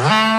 Ah!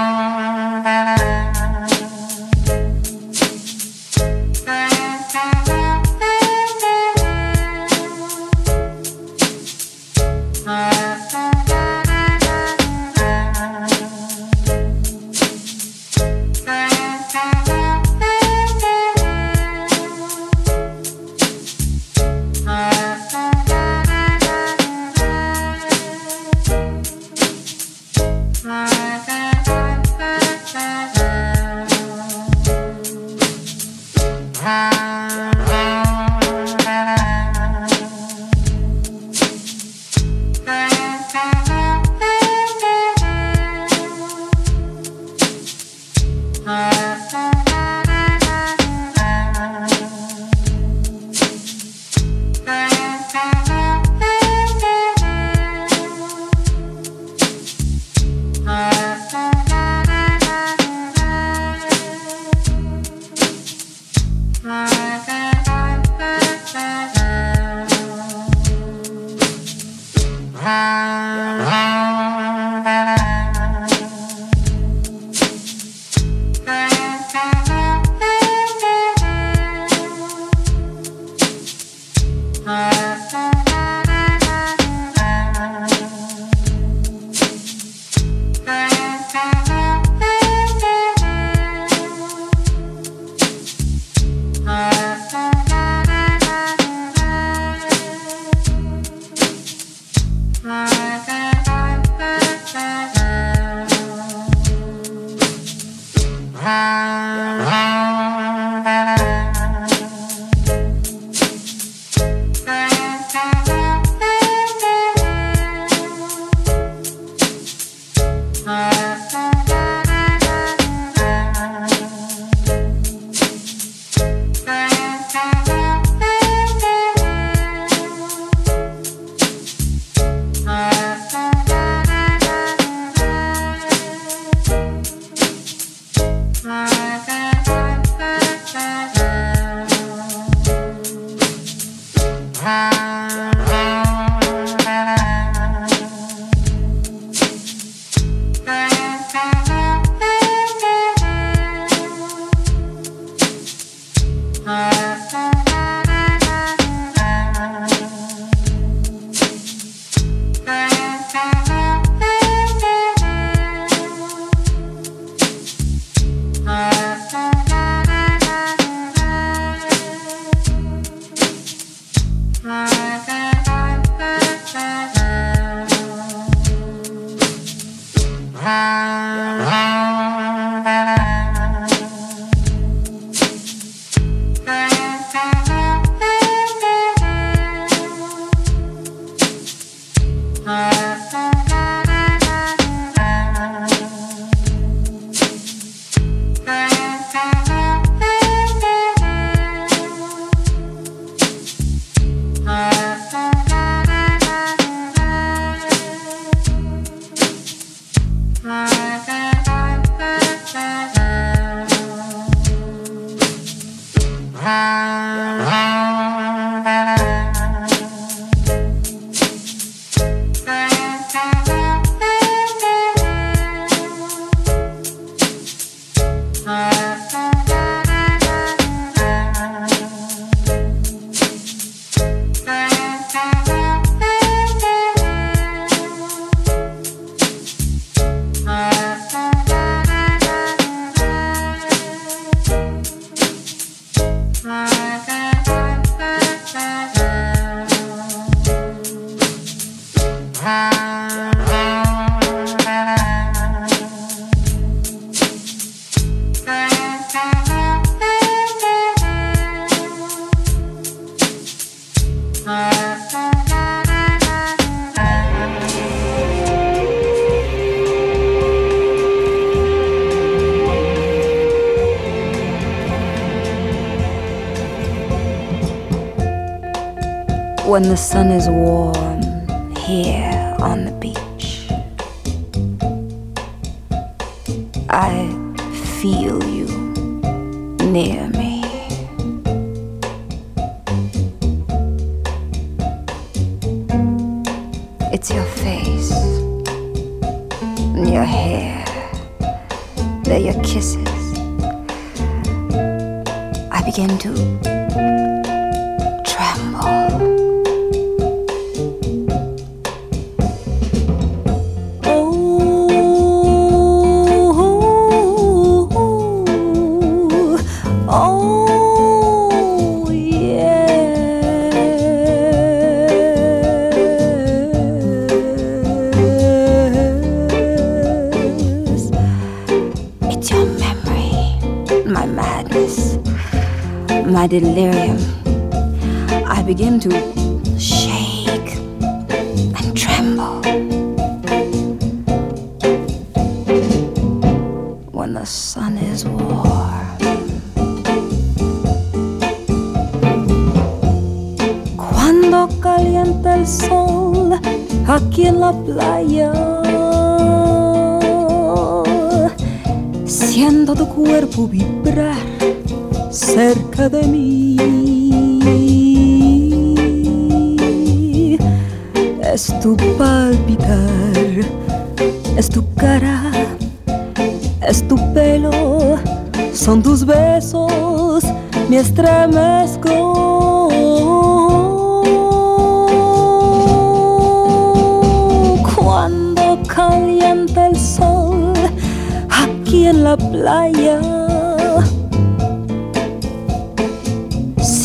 When the sun is warm here on the beach. I feel you near me. It's your face and your hair they're your kisses. I begin to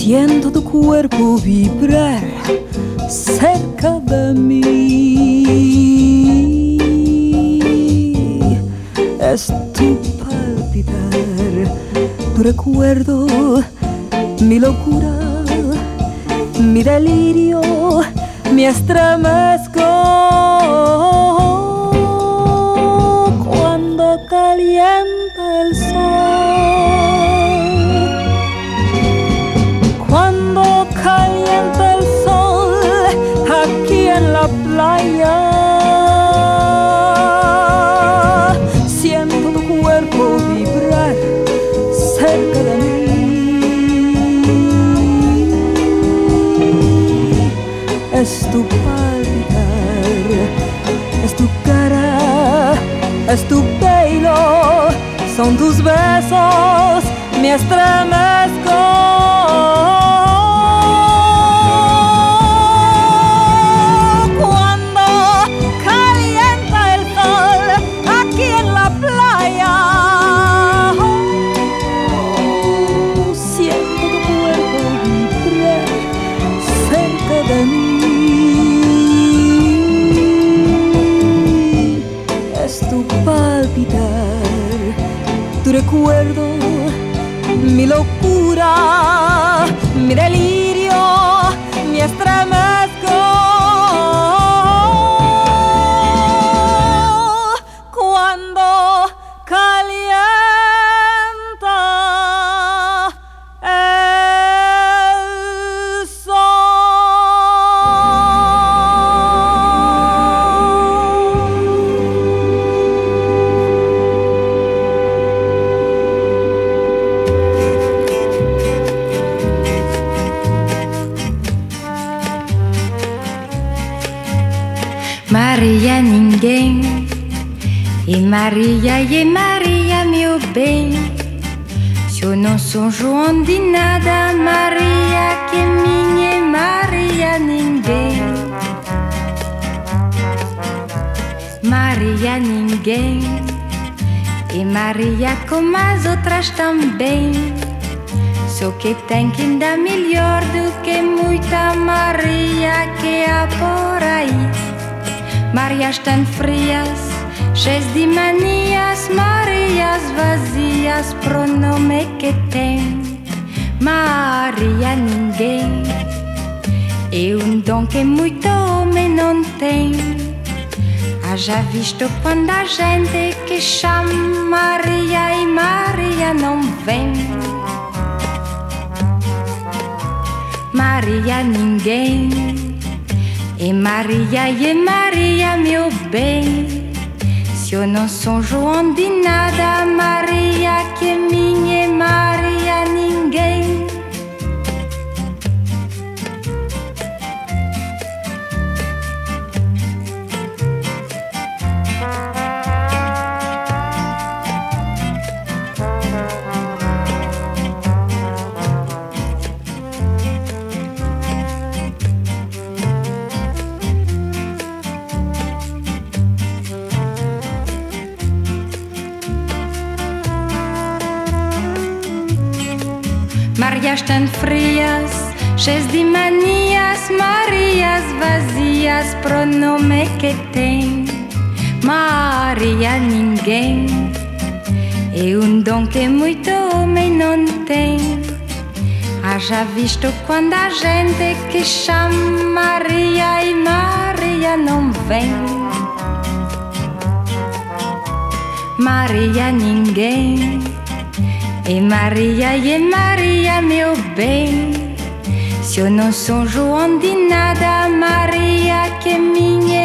Siento tu cuerpo vibrar cerca de mí. Es tu palpitar, tu recuerdo, mi locura, mi delirio, mi estremezco. Tus besos, me estremezco. Maria, e Maria, meu bem, se eu não sou João de nada, Maria, que minha Maria, ninguém. Maria, ninguém. E Maria, como as outras também. Só que tem que dar melhor do que muita Maria que há por aí. Marias tão frias cheias de manias, Marias vazias, pronome que tem. Maria ninguém, é um dom que muito homem não tem. Haja visto quando a gente que chama Maria e Maria não vem. Maria ninguém, e Maria e Maria meu bem. Eu não sou João de nada, Maria que é minha Maria Marias tan frias, cheias de manias, Marias vazias, pronome que tem. Maria ninguém. É um dom que muito homem não tem. Haja visto quando a gente que chama Maria e Maria não vem. Maria ninguém. E Maria e Maria meu bem. Se eu não sou João de nada, Maria que minha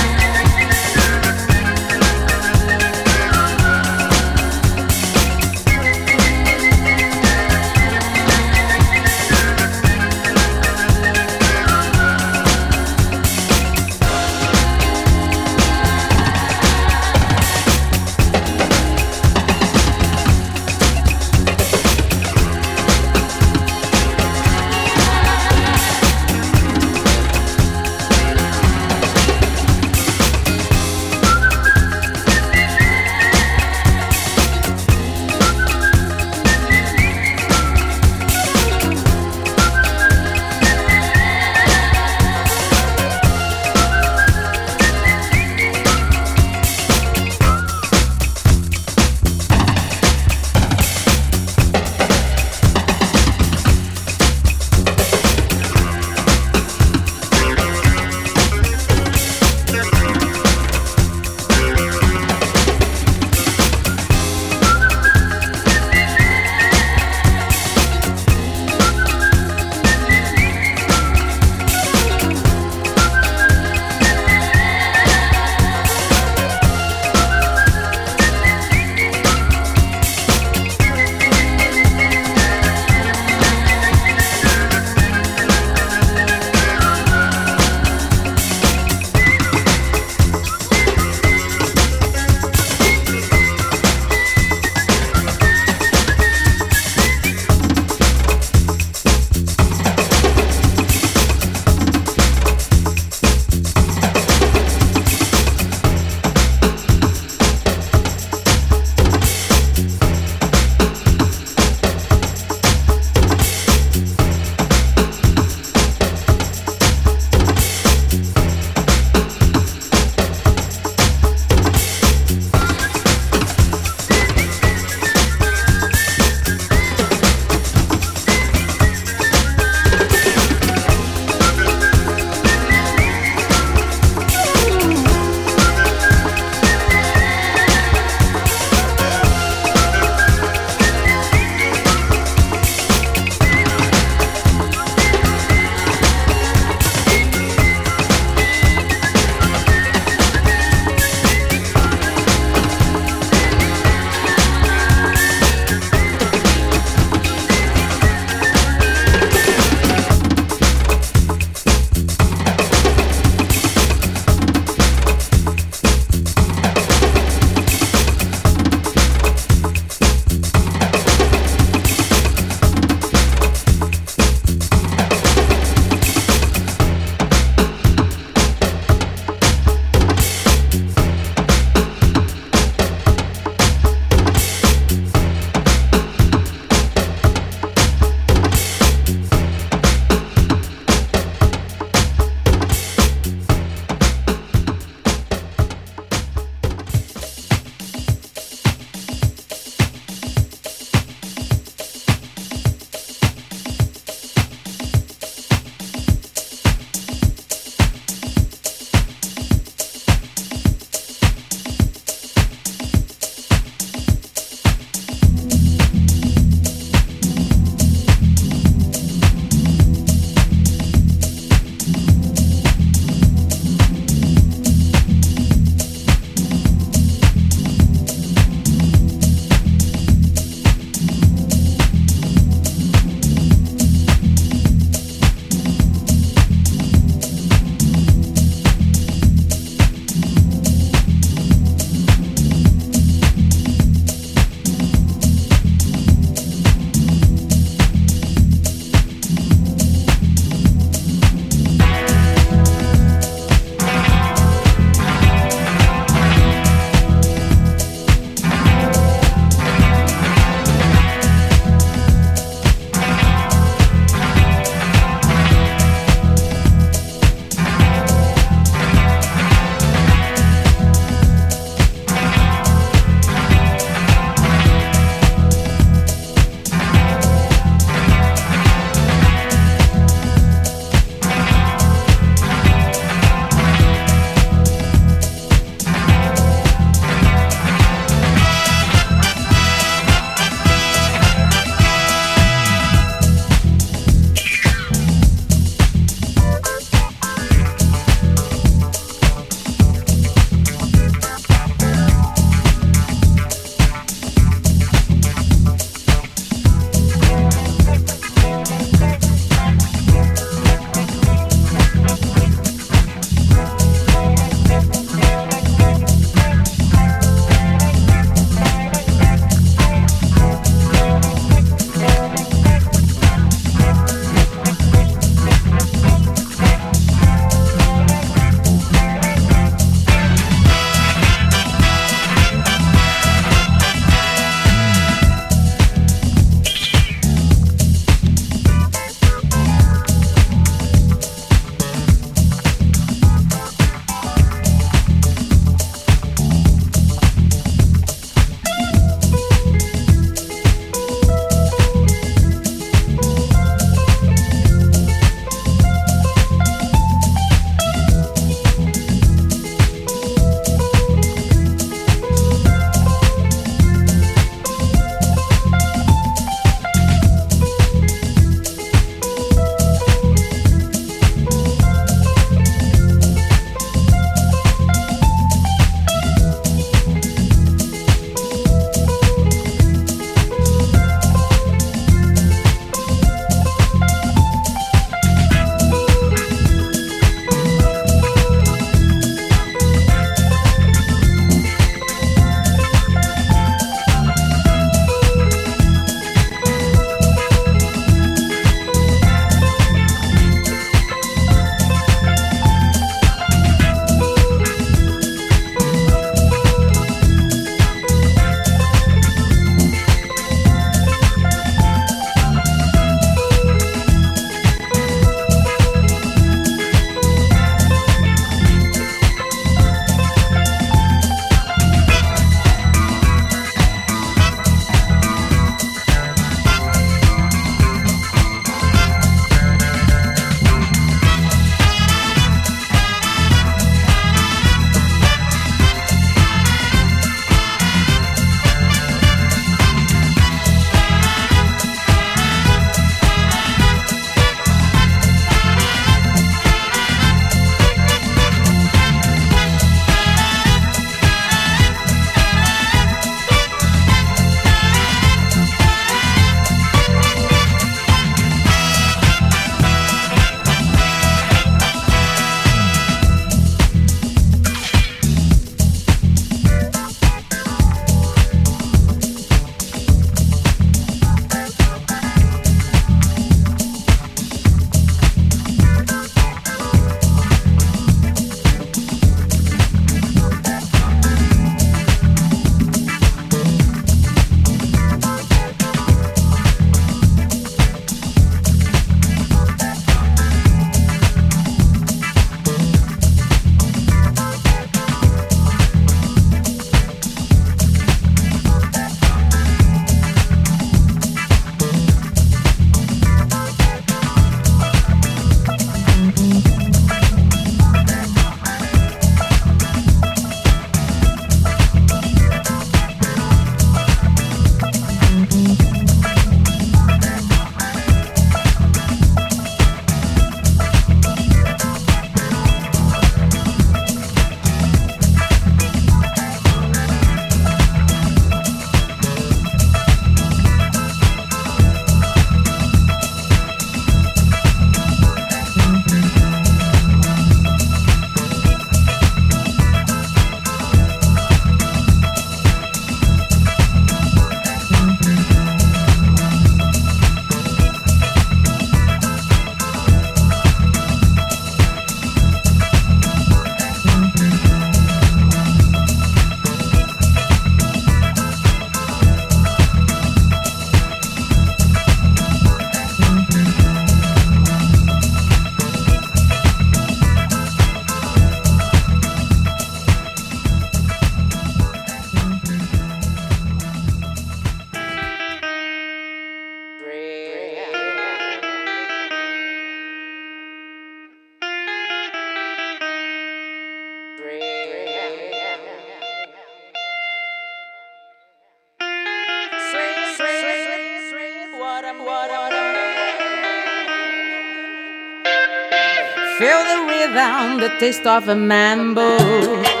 the taste of a mambo.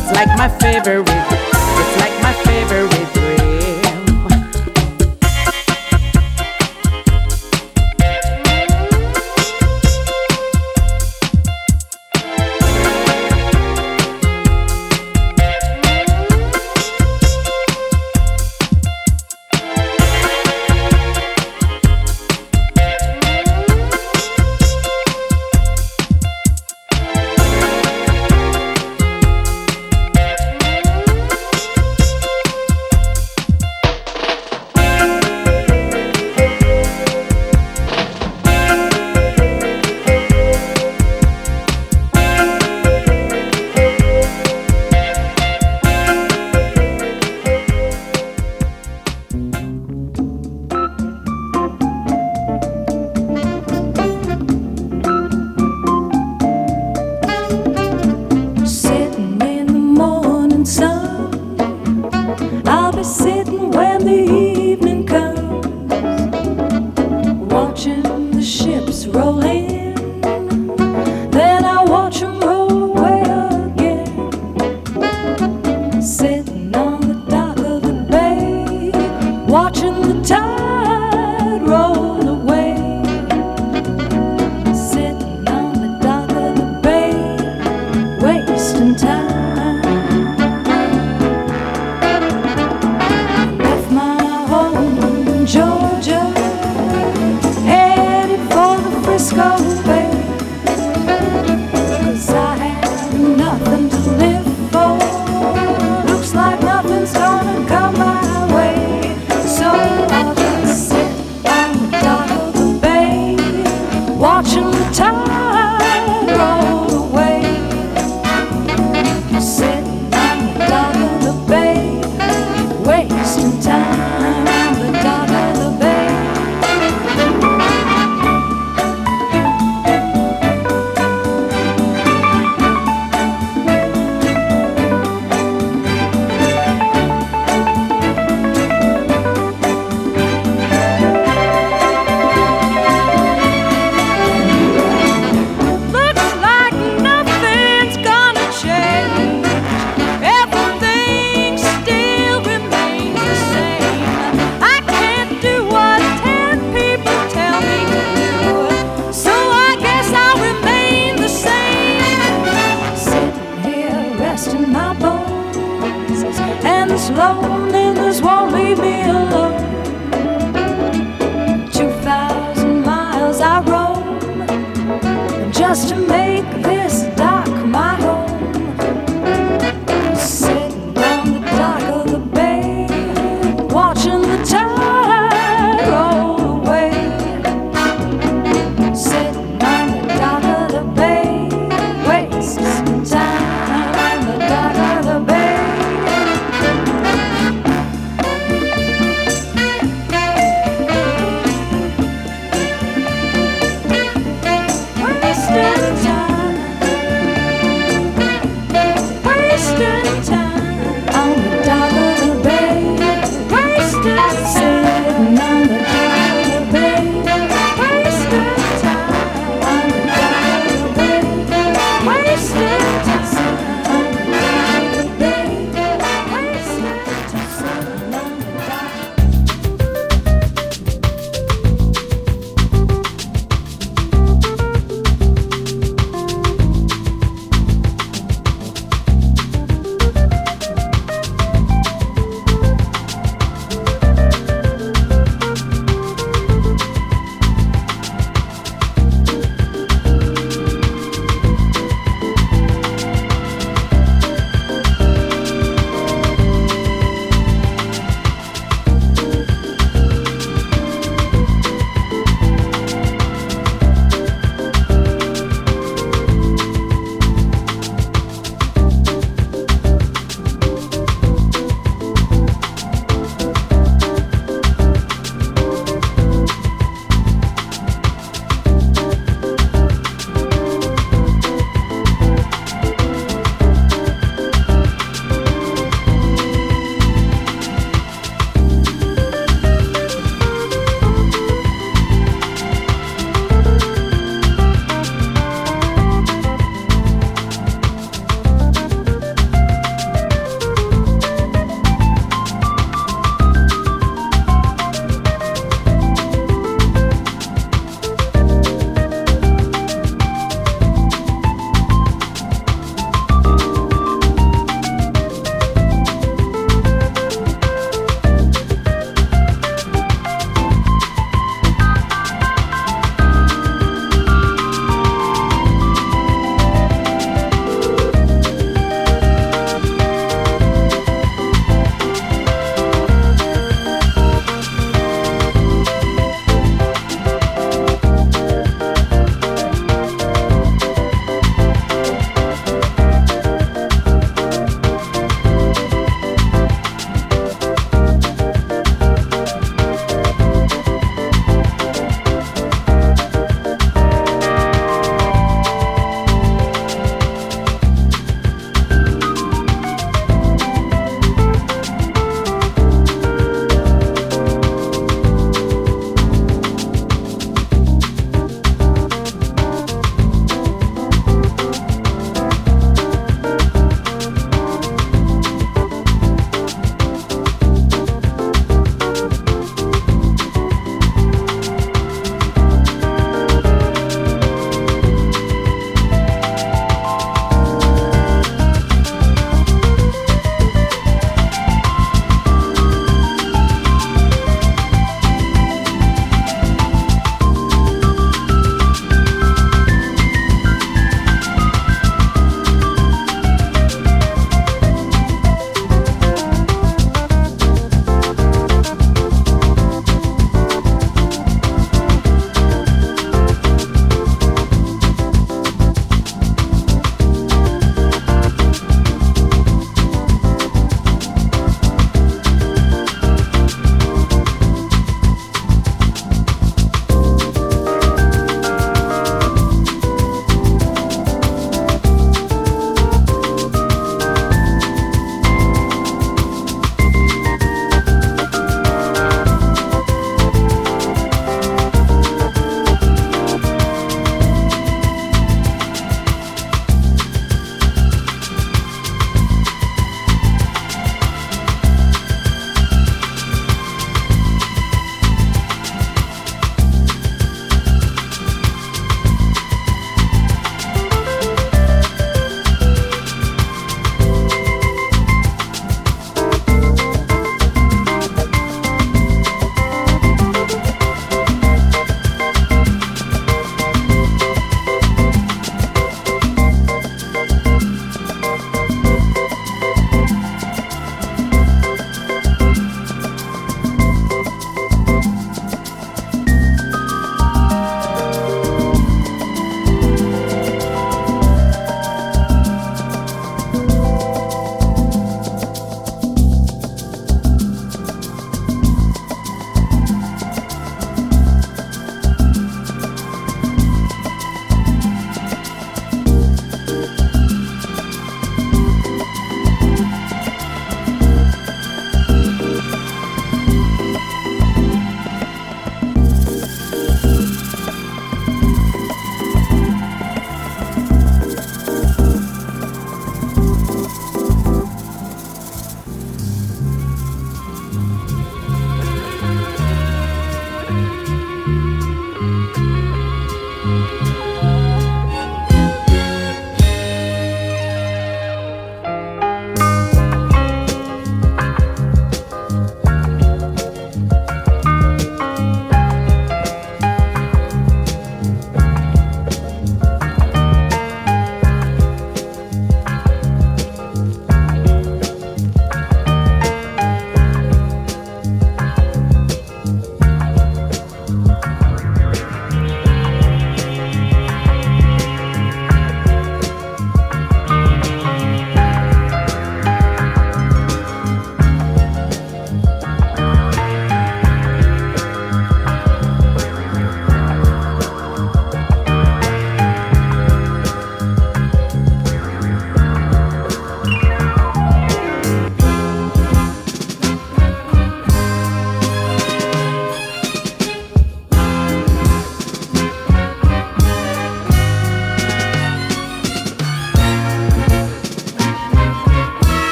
It's like my favorite. It's like my favorite.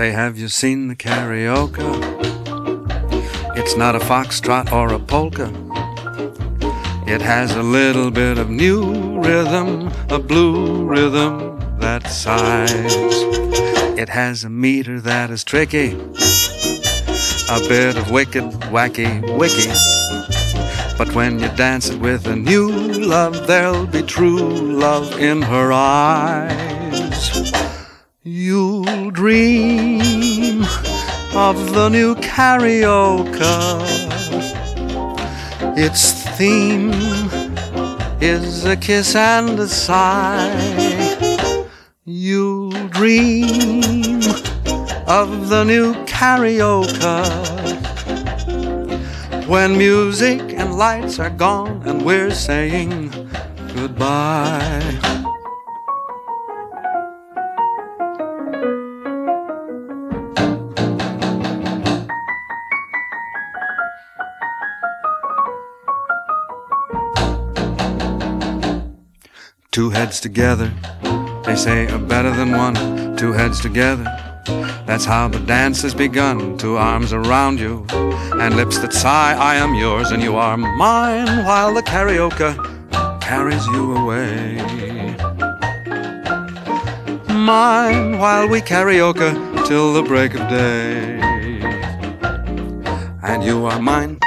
Say, have you seen the karaoke? It's not a foxtrot or a polka. It has a little bit of new rhythm, a blue rhythm that sighs. It has a meter that is tricky, a bit of wicked, wacky, wicky. But when you dance it with a new love, there'll be true love in her eyes. Dream of the new karaoke. Its theme is a kiss and a sigh. You'll dream of the new karaoke when music and lights are gone and we're saying goodbye. Two heads together, they say are better than one. Two heads together, that's how the dance has begun. Two arms around you and lips that sigh, I am yours and you are mine, while the karaoke carries you away. Mine while we karaoke till the break of day. And you are mine.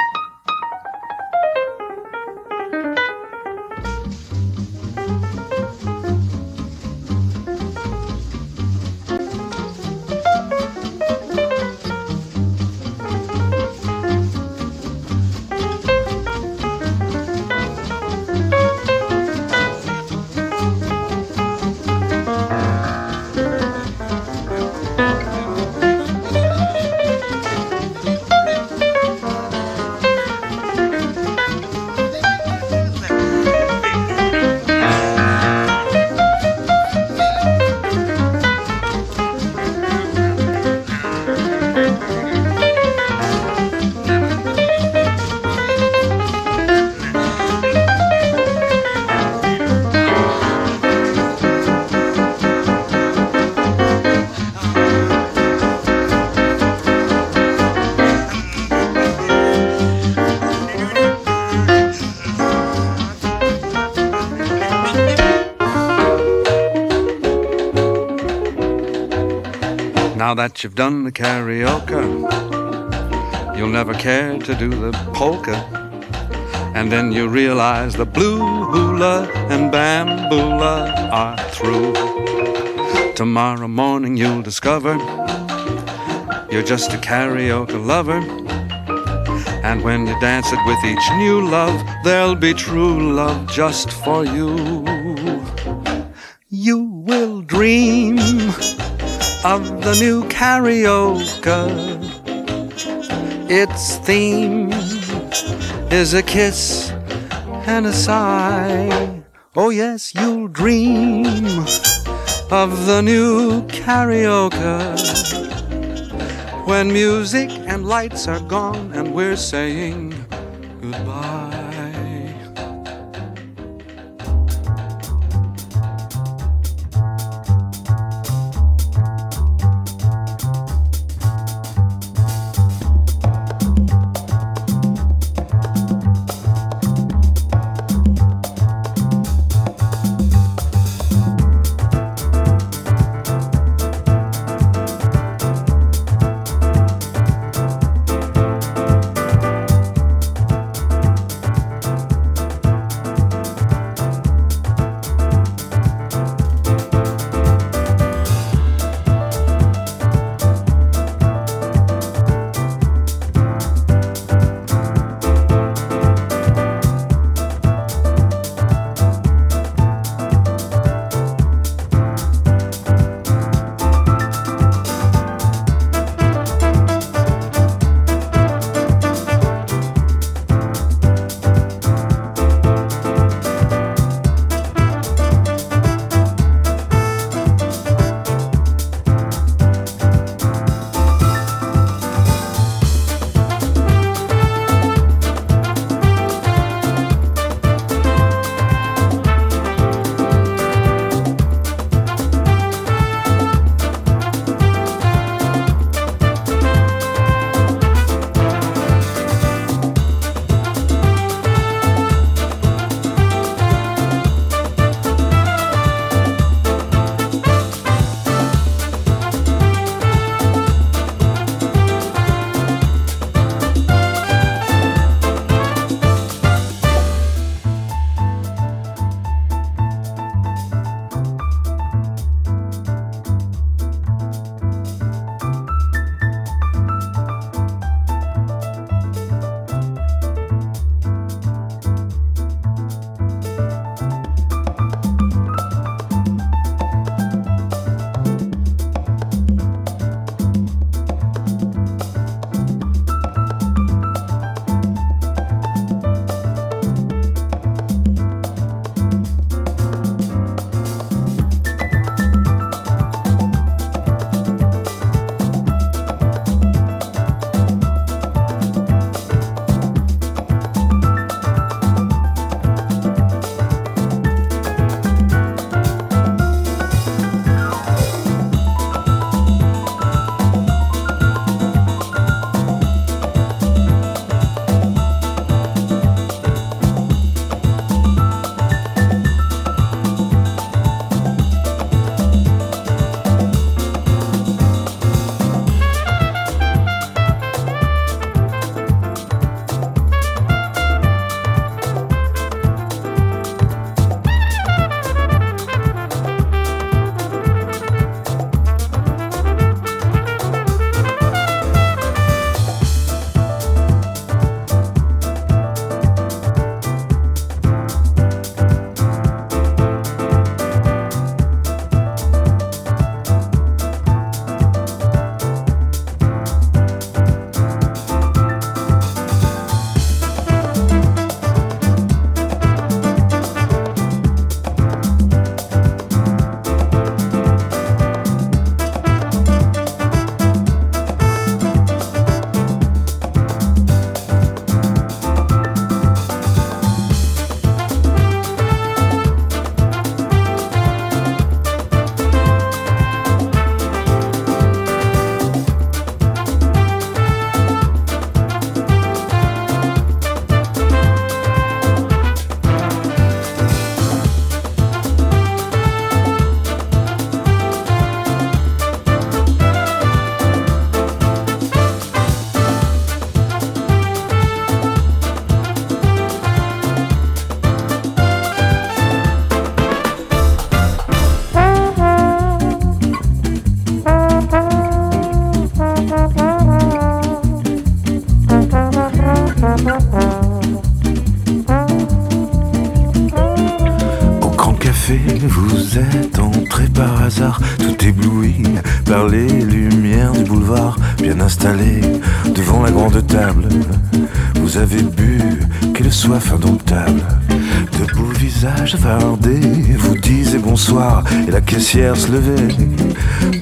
Now that you've done the karaoke, you'll never care to do the polka. And then you realize the blue hula and bambula are through. Tomorrow morning you'll discover you're just a karaoke lover. And when you dance it with each new love, there'll be true love just for you. You will dream of the new karaoke. Its theme is a kiss and a sigh. Oh, yes, you'll dream of the new karaoke. When music and lights are gone and we're saying goodbye.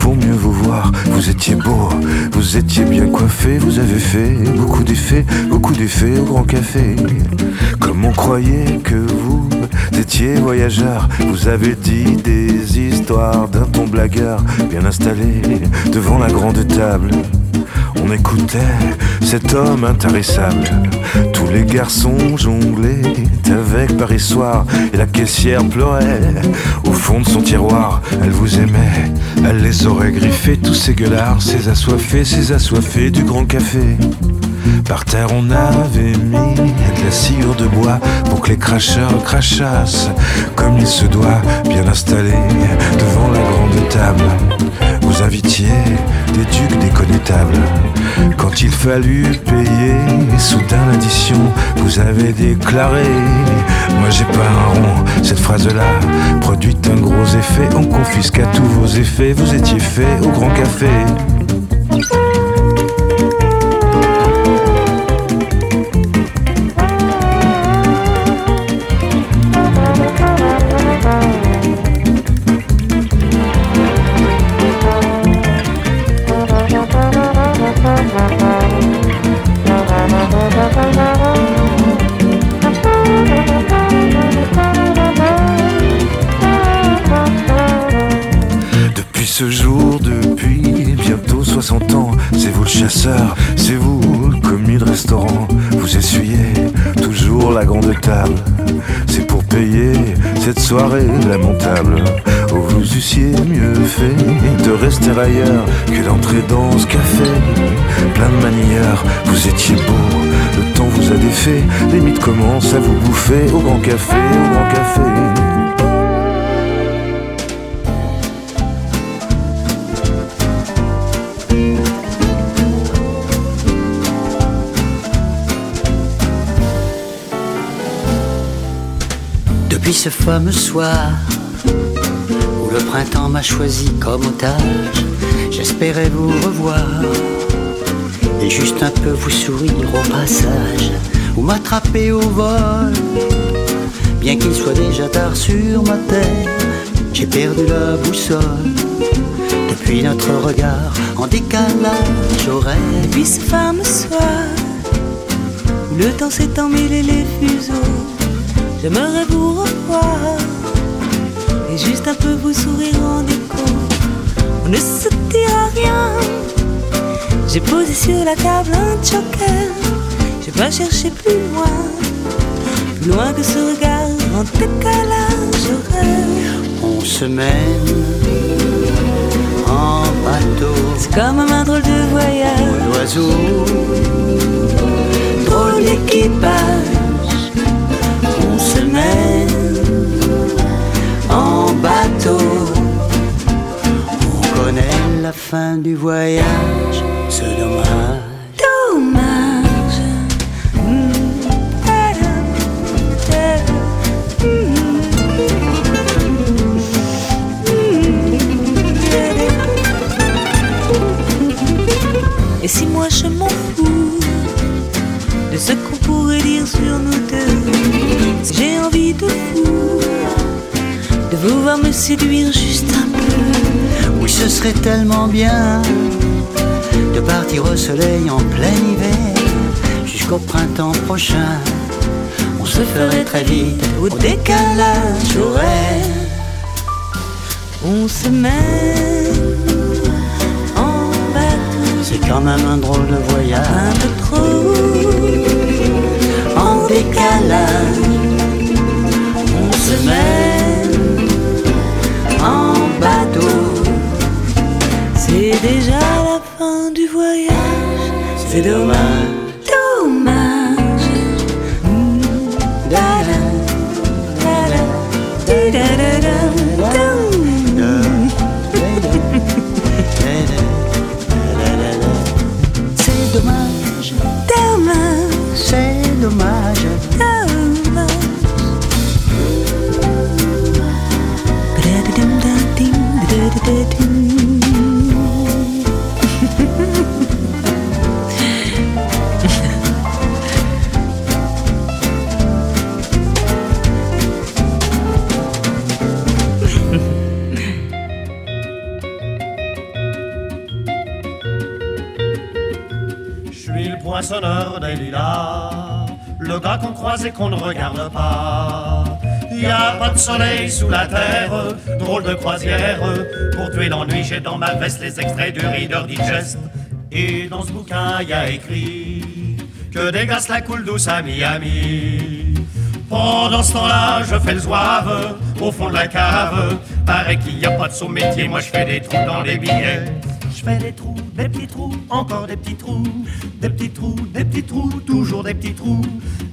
Pour mieux vous voir. Vous étiez beau, vous étiez bien coiffé, vous avez fait beaucoup d'effets, beaucoup d'effets au grand café. Comme on croyait que vous étiez voyageur, vous avez dit des histoires d'un ton blagueur, bien installé devant la grande table. On écoutait cet homme intarissable. Tous les garçons jonglaient avec Paris soir et la caissière pleurait au fond de son tiroir. Elle vous aimait, elle les aurait griffés, tous ces gueulards, ces assoiffés, ces assoiffés du grand café. Par terre, on avait mis de la sciure de bois pour que les cracheurs crachassent comme il se doit, bien installés devant la grande table. Vous invitiez des ducs déconnétables. Quand il fallut payer, soudain l'addition, vous avez déclaré Moi j'ai pas un rond. Cette phrase-là produit un gros effet. On confisqua tous vos effets. Vous étiez fait au grand café. C'est vous commis de restaurant. Vous essuyez toujours la grande table. C'est pour payer cette soirée lamentable. Oh, vous eussiez mieux fait de rester ailleurs que d'entrer dans ce café. Plein de manières, vous étiez beau, le temps vous a défait. Les mythes commencent à vous bouffer au grand café, au grand café. Depuis ce fameux soir où le printemps m'a choisi comme otage, j'espérais vous revoir et juste un peu vous sourire au passage ou m'attraper au vol. Bien qu'il soit déjà tard sur ma terre, j'ai perdu la boussole. Depuis notre regard en décalage horaire, Depuis ce fameux soir le temps s'est emmêlé les fuseaux, j'aimerais vous revoir et juste un peu vous sourire en écho. On ne se dira rien. J'ai posé sur la table un joker. J'ai pas cherché plus loin, plus loin que ce regard en décalage horaire. on se mène en bateau. C'est comme un drôle de voyage. L'oiseau, drôle d'équipage, on se mène en bateau. On connaît la fin du voyage, séduire juste un peu. Oui, ce serait tellement bien de partir au soleil en plein hiver jusqu'au printemps prochain. On se ferait très vite au décalage horaire. On se mène en bateau, C'est quand même un drôle de un voyage peu trop en décalage. On se mène déjà la fin du voyage. C'est dommage. Le gars qu'on croise et qu'on ne regarde pas. Y a pas de soleil sous la terre, drôle de croisière. Pour tuer l'ennui, j'ai dans ma veste les extraits du Reader Digest. Et dans ce bouquin, y a écrit que dégasse la coule douce à Miami. Pendant ce temps-là, je fais le zouave au fond de la cave. Paraît qu'il n'y a pas de son métier, moi je fais des trous dans les billets. Je fais des trous, des petits trous, encore des petits trous, des petits trous, des petits trous, toujours des petits trous.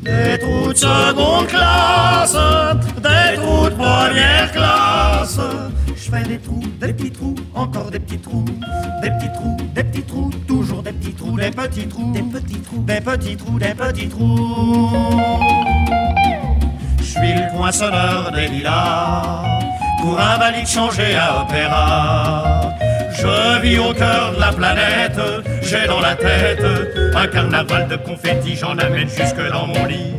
Des trous de seconde classe, des trous de première classe. Je fais des trous, des petits trous, encore des petits trous, des petits trous, des petits trous, toujours des petits trous, des petits trous, des petits trous, des petits trous, des petits trous. Je suis le poinçonneur des lilas, pour un valide changé à opéra. Je vis au cœur de la planète, j'ai dans la tête un carnaval de confettis, j'en amène jusque dans mon lit.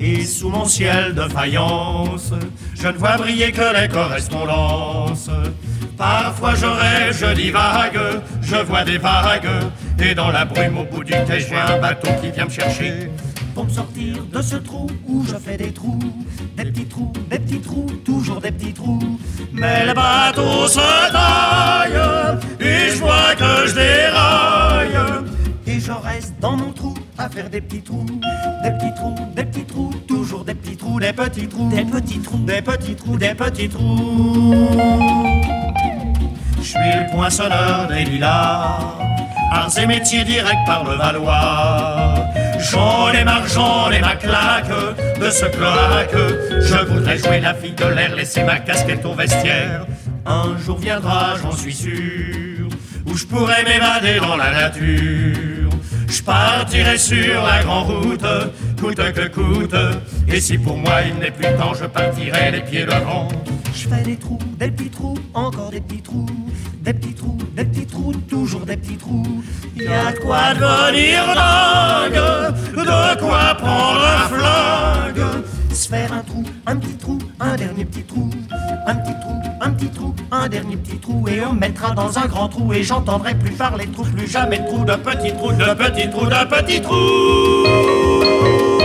Et sous mon ciel de faïence, je ne vois briller que les correspondances. Parfois je rêve, je divague, je vois des vagues, et dans la brume au bout du quai, je vois un bateau qui vient me chercher. Pour me sortir de ce trou où je fais des trous, des petits trous, des petits trous, toujours des petits trous. Mais le bateau se taille, et je vois que je déraille. Et je reste dans mon trou à faire des petits trous, des petits trous, des petits trous, toujours des petits trous, des petits trous, des petits trous, des petits trous, des petits trous. Je suis le poinçonneur des lilas, arts et métiers directs par le Valois. J'en ai marre, j'en ai ma claque de ce cloaque. Je voudrais jouer la fille de l'air, laisser ma casquette au vestiaire. Un jour viendra, j'en suis sûr, où je pourrai m'évader dans la nature. Je partirai sur la grande route, coûte que coûte. Et si pour moi il n'est plus temps, je partirai les pieds devant. Je fais des trous, des petits trous, encore des petits trous, des petits trous, des petits trous, toujours des petits trous. Y a de quoi devenir dingue, de quoi prendre un flingue. Se faire un trou, un petit trou, un dernier petit trou, un petit trou, un petit trou, un dernier petit trou, et on me mettra dans un grand trou, et j'entendrai plus parler de trous, plus jamais de trous, de petits trous, de petits trous, de petits trous.